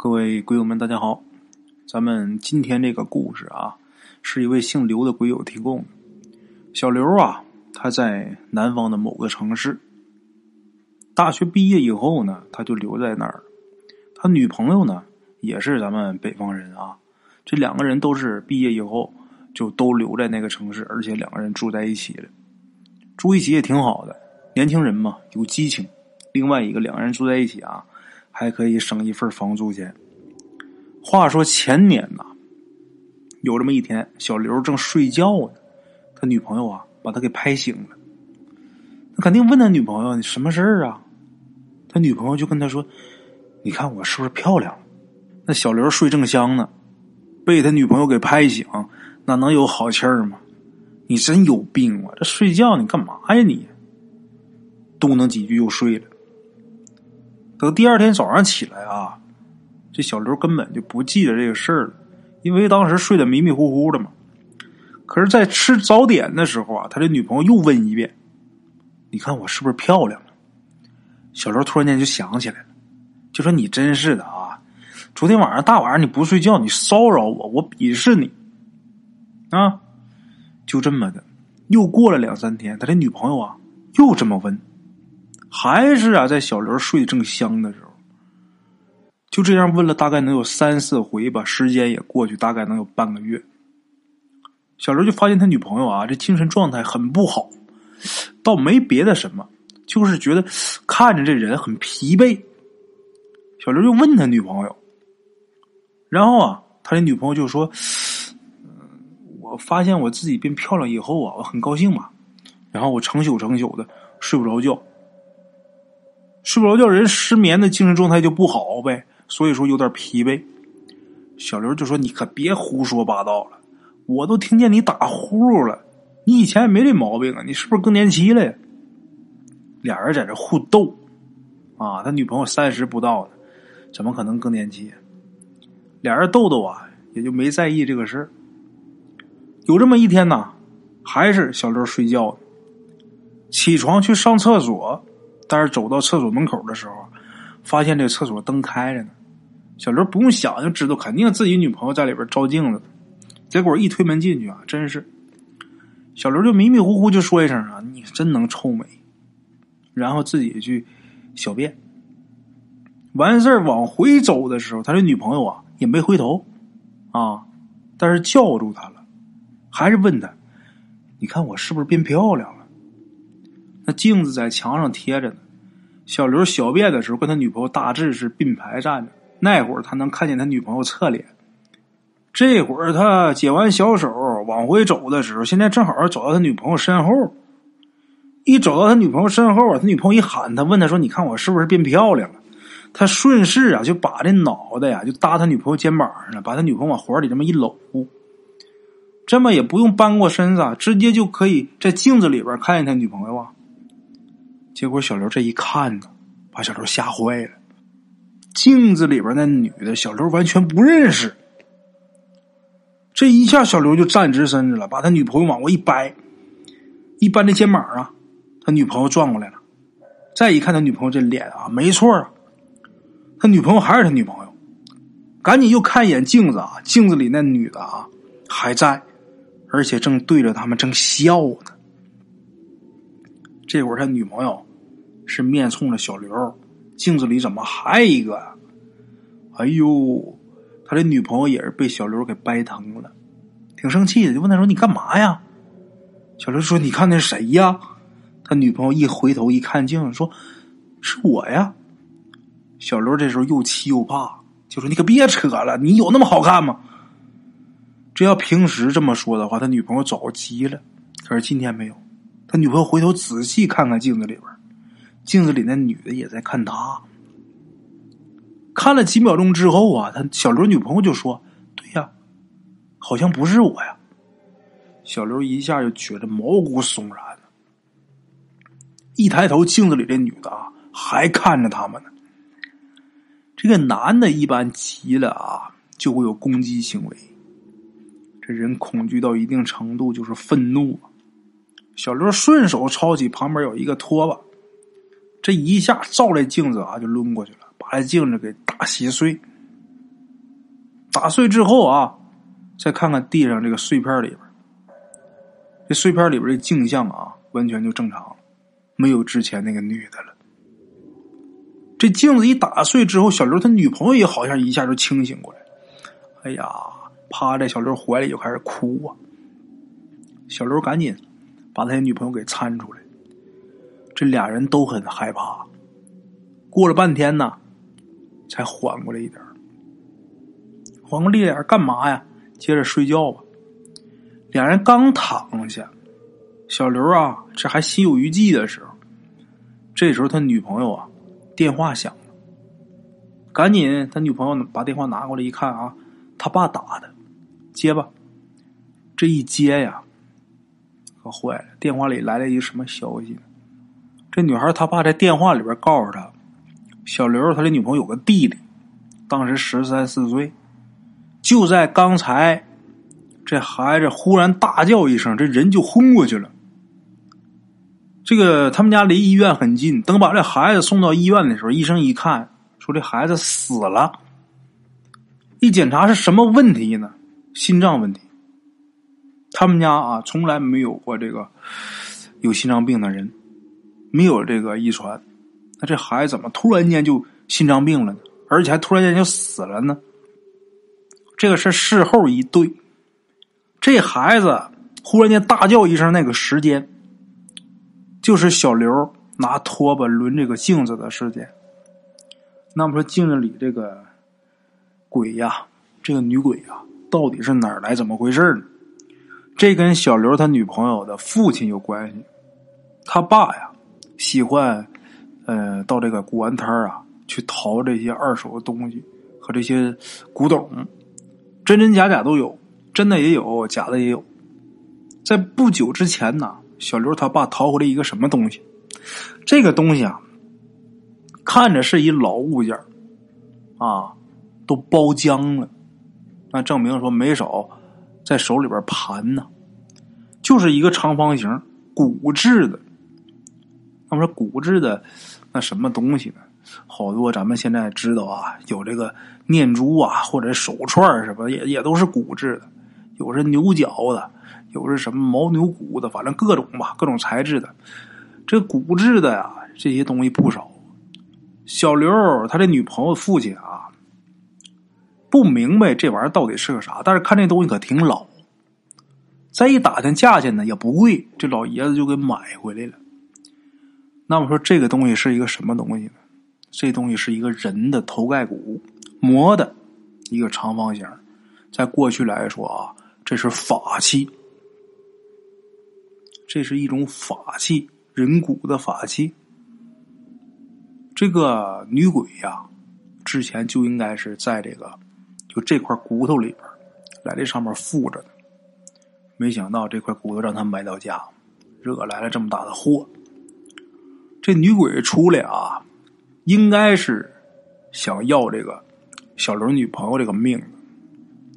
各位鬼友们，大家好！咱们今天这个故事啊，是一位姓刘的鬼友提供。小刘啊，他在南方的某个城市，大学毕业以后呢，他就留在那儿。他女朋友呢，也是咱们北方人啊。这两个人都是毕业以后就都留在那个城市，而且两个人住在一起了，住一起也挺好的。年轻人嘛，有激情。另外一个，两个人住在一起啊。还可以省一份房租钱。话说前年呐，有这么一天，小刘正睡觉呢，他女朋友啊把他给拍醒了。他肯定问他女朋友：“你什么事儿啊？”他女朋友就跟他说：“你看我是不是漂亮？”那小刘睡正香呢，被他女朋友给拍醒，那能有好气儿吗？你真有病啊！这睡觉你干嘛呀你？嘟囔几句又睡了。等第二天早上起来啊，这小刘根本就不记得这个事儿了，因为当时睡得迷迷糊糊的嘛。可是，在吃早点的时候啊，他的女朋友又问一遍：“你看我是不是漂亮？”小刘突然间就想起来了，就说：“你真是的啊！昨天晚上大晚上你不睡觉，你骚扰我，我鄙视你啊！”就这么的，又过了两三天，他的女朋友啊又这么问。还是啊，在小刘睡正香的时候，就这样问了大概能有三四回吧，时间也过去大概能有半个月。小刘就发现他女朋友啊，这精神状态很不好，倒没别的什么，就是觉得看着这人很疲惫。小刘就问他女朋友，然后啊，他的女朋友就说：“嗯，我发现我自己变漂亮以后啊，我很高兴嘛，然后我成宿成宿的睡不着觉。”睡不着觉，人失眠的精神状态就不好呗，所以说有点疲惫。小刘就说：“你可别胡说八道了，我都听见你打呼噜了，你以前也没这毛病啊，你是不是更年期了？”呀？俩人在这互斗，啊，他女朋友三十不到呢，怎么可能更年期？俩人斗斗啊，也就没在意这个事儿。有这么一天呢，还是小刘睡觉，起床去上厕所。但是走到厕所门口的时候，发现这厕所灯开着呢。小刘不用想就知道，肯定自己女朋友在里边照镜子。结果一推门进去啊，真是小刘就迷迷糊糊就说一声啊：“你真能臭美。”然后自己去小便。完事儿往回走的时候，他的女朋友啊也没回头啊，但是叫住他了，还是问他：“你看我是不是变漂亮了？”那镜子在墙上贴着呢，小刘小便的时候跟他女朋友大致是并排站着。那会儿他能看见他女朋友侧脸。这会儿他解完小手往回走的时候，现在正好走到他女朋友身后。一走到他女朋友身后啊，他女朋友一喊他，问他说：“你看我是不是变漂亮了？”他顺势啊就把这脑袋呀就搭他女朋友肩膀上了，把他女朋友往怀里这么一搂，这么也不用扳过身子，直接就可以在镜子里边看见他女朋友啊。结果小刘这一看呢，把小刘吓坏了。镜子里边那女的，小刘完全不认识。这一下，小刘就站直身子了，把他女朋友往过一掰，一掰那肩膀啊，他女朋友转过来了。再一看他女朋友这脸啊，没错啊，他女朋友还是他女朋友。赶紧又看一眼镜子啊，镜子里那女的啊还在，而且正对着他们正笑呢。这会儿他女朋友。是面冲着小刘，镜子里怎么还一个？哎呦，他的女朋友也是被小刘给掰疼了，挺生气的，就问他说：“你干嘛呀？”小刘说：“你看那谁呀？”他女朋友一回头一看镜子，说：“是我呀。”小刘这时候又气又怕，就说：“你可别扯了，你有那么好看吗？”这要平时这么说的话，他女朋友早急了。可是今天没有，他女朋友回头仔细看看镜子里边。镜子里那女的也在看他，看了几秒钟之后啊，他小刘女朋友就说：“对呀，好像不是我呀。”小刘一下就觉得毛骨悚然。一抬头，镜子里这女的啊还看着他们呢。这个男的一般急了啊，就会有攻击行为。这人恐惧到一定程度就是愤怒。小刘顺手抄起旁边有一个拖把。这一下照这镜子啊，就抡过去了，把这镜子给打稀碎。打碎之后啊，再看看地上这个碎片里边，这碎片里边的镜像啊，完全就正常了，没有之前那个女的了。这镜子一打碎之后，小刘他女朋友也好像一下就清醒过来。哎呀，趴在小刘怀里就开始哭啊。小刘赶紧把他女朋友给搀出来。这俩人都很害怕。过了半天呢，才缓过来一点缓过来一点干嘛呀？接着睡觉吧。俩人刚躺下，小刘啊，这还心有余悸的时候，这时候他女朋友啊。电话响了，赶紧他女朋友把电话拿过来一看啊，他爸打的，接吧。这一接呀，可坏了，电话里来了一个什么消息呢？这女孩她爸在电话里边告诉她，小刘他的女朋友有个弟弟，当时十三四岁，就在刚才，这孩子忽然大叫一声，这人就昏过去了。这个他们家离医院很近，等把这孩子送到医院的时候，医生一看，说这孩子死了。一检查是什么问题呢？心脏问题。他们家啊，从来没有过这个有心脏病的人，没有这个遗传。那这孩子怎么突然间就心脏病了呢？而且还突然间就死了呢？这个是事后一对，这孩子忽然间大叫一声，那个时间。就是小刘拿拖把抡这个镜子的时间。那么说，镜子里这个鬼呀，这个女鬼呀，到底是哪儿来？怎么回事呢？这跟小刘他女朋友的父亲有关系。他爸呀，喜欢呃到这个古玩摊啊去淘这些二手的东西和这些古董，真真假假都有，真的也有，假的也有。在不久之前呢。小刘他爸淘回来一个什么东西？这个东西啊，看着是一老物件啊，都包浆了，那证明说没少在手里边盘呢。就是一个长方形骨质的，那么说骨制的那什么东西呢？好多咱们现在知道啊，有这个念珠啊，或者手串什么，也也都是骨制的，有是牛角的。有是什么牦牛骨的，反正各种吧，各种材质的。这骨质的呀，这些东西不少。小刘他的女朋友父亲啊，不明白这玩意儿到底是个啥，但是看这东西可挺老。再一打听价钱呢，也不贵，这老爷子就给买回来了。那么说这个东西是一个什么东西呢？这东西是一个人的头盖骨磨的一个长方形，在过去来说啊，这是法器。这是一种法器，人骨的法器。这个女鬼呀，之前就应该是在这个就这块骨头里边来这上面附着的。没想到这块骨头让他买到家，惹来了这么大的祸。这女鬼出来啊，应该是想要这个小刘女朋友这个命，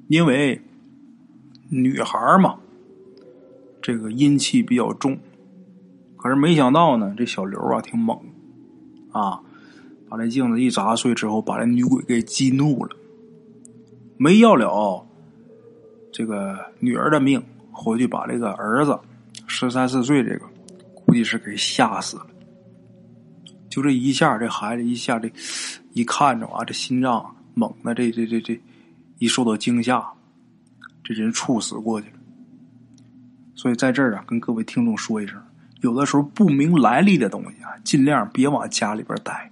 因为女孩嘛。这个阴气比较重，可是没想到呢，这小刘啊挺猛，啊，把那镜子一砸碎之后，把这女鬼给激怒了，没要了这个女儿的命，回去把这个儿子十三四岁这个，估计是给吓死了。就这一下，这孩子一下这一看着啊，这心脏猛的，这这这这一受到惊吓，这人猝死过去了。所以在这儿啊，跟各位听众说一声，有的时候不明来历的东西啊，尽量别往家里边带。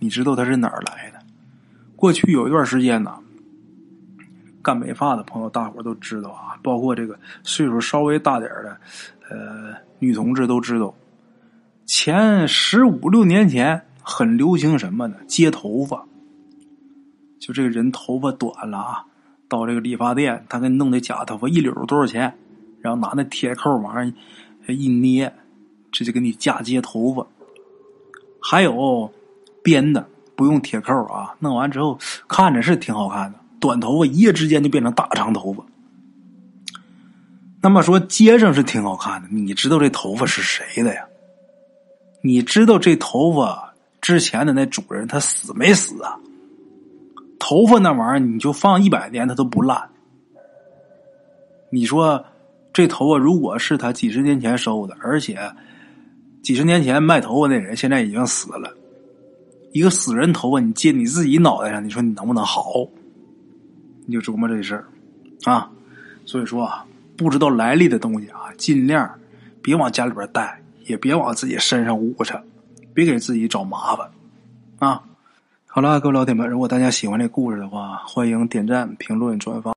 你知道它是哪儿来的？过去有一段时间呢，干美发的朋友大伙都知道啊，包括这个岁数稍微大点的，呃，女同志都知道，前十五六年前很流行什么呢？接头发。就这个人头发短了啊，到这个理发店，他给你弄的假头发，一绺多少钱？然后拿那铁扣往上一捏，这就给你嫁接头发。还有编的，不用铁扣啊，弄完之后看着是挺好看的，短头发一夜之间就变成大长头发。那么说接上是挺好看的，你知道这头发是谁的呀？你知道这头发之前的那主人他死没死啊？头发那玩意儿，你就放一百年它都不烂。你说这头发如果是他几十年前收的，而且几十年前卖头发那人现在已经死了，一个死人头发你接你自己脑袋上，你说你能不能好？你就琢磨这事儿啊。所以说啊，不知道来历的东西啊，尽量别往家里边带，也别往自己身上捂着，别给自己找麻烦啊。好了，各位老铁们，如果大家喜欢这故事的话，欢迎点赞、评论、转发。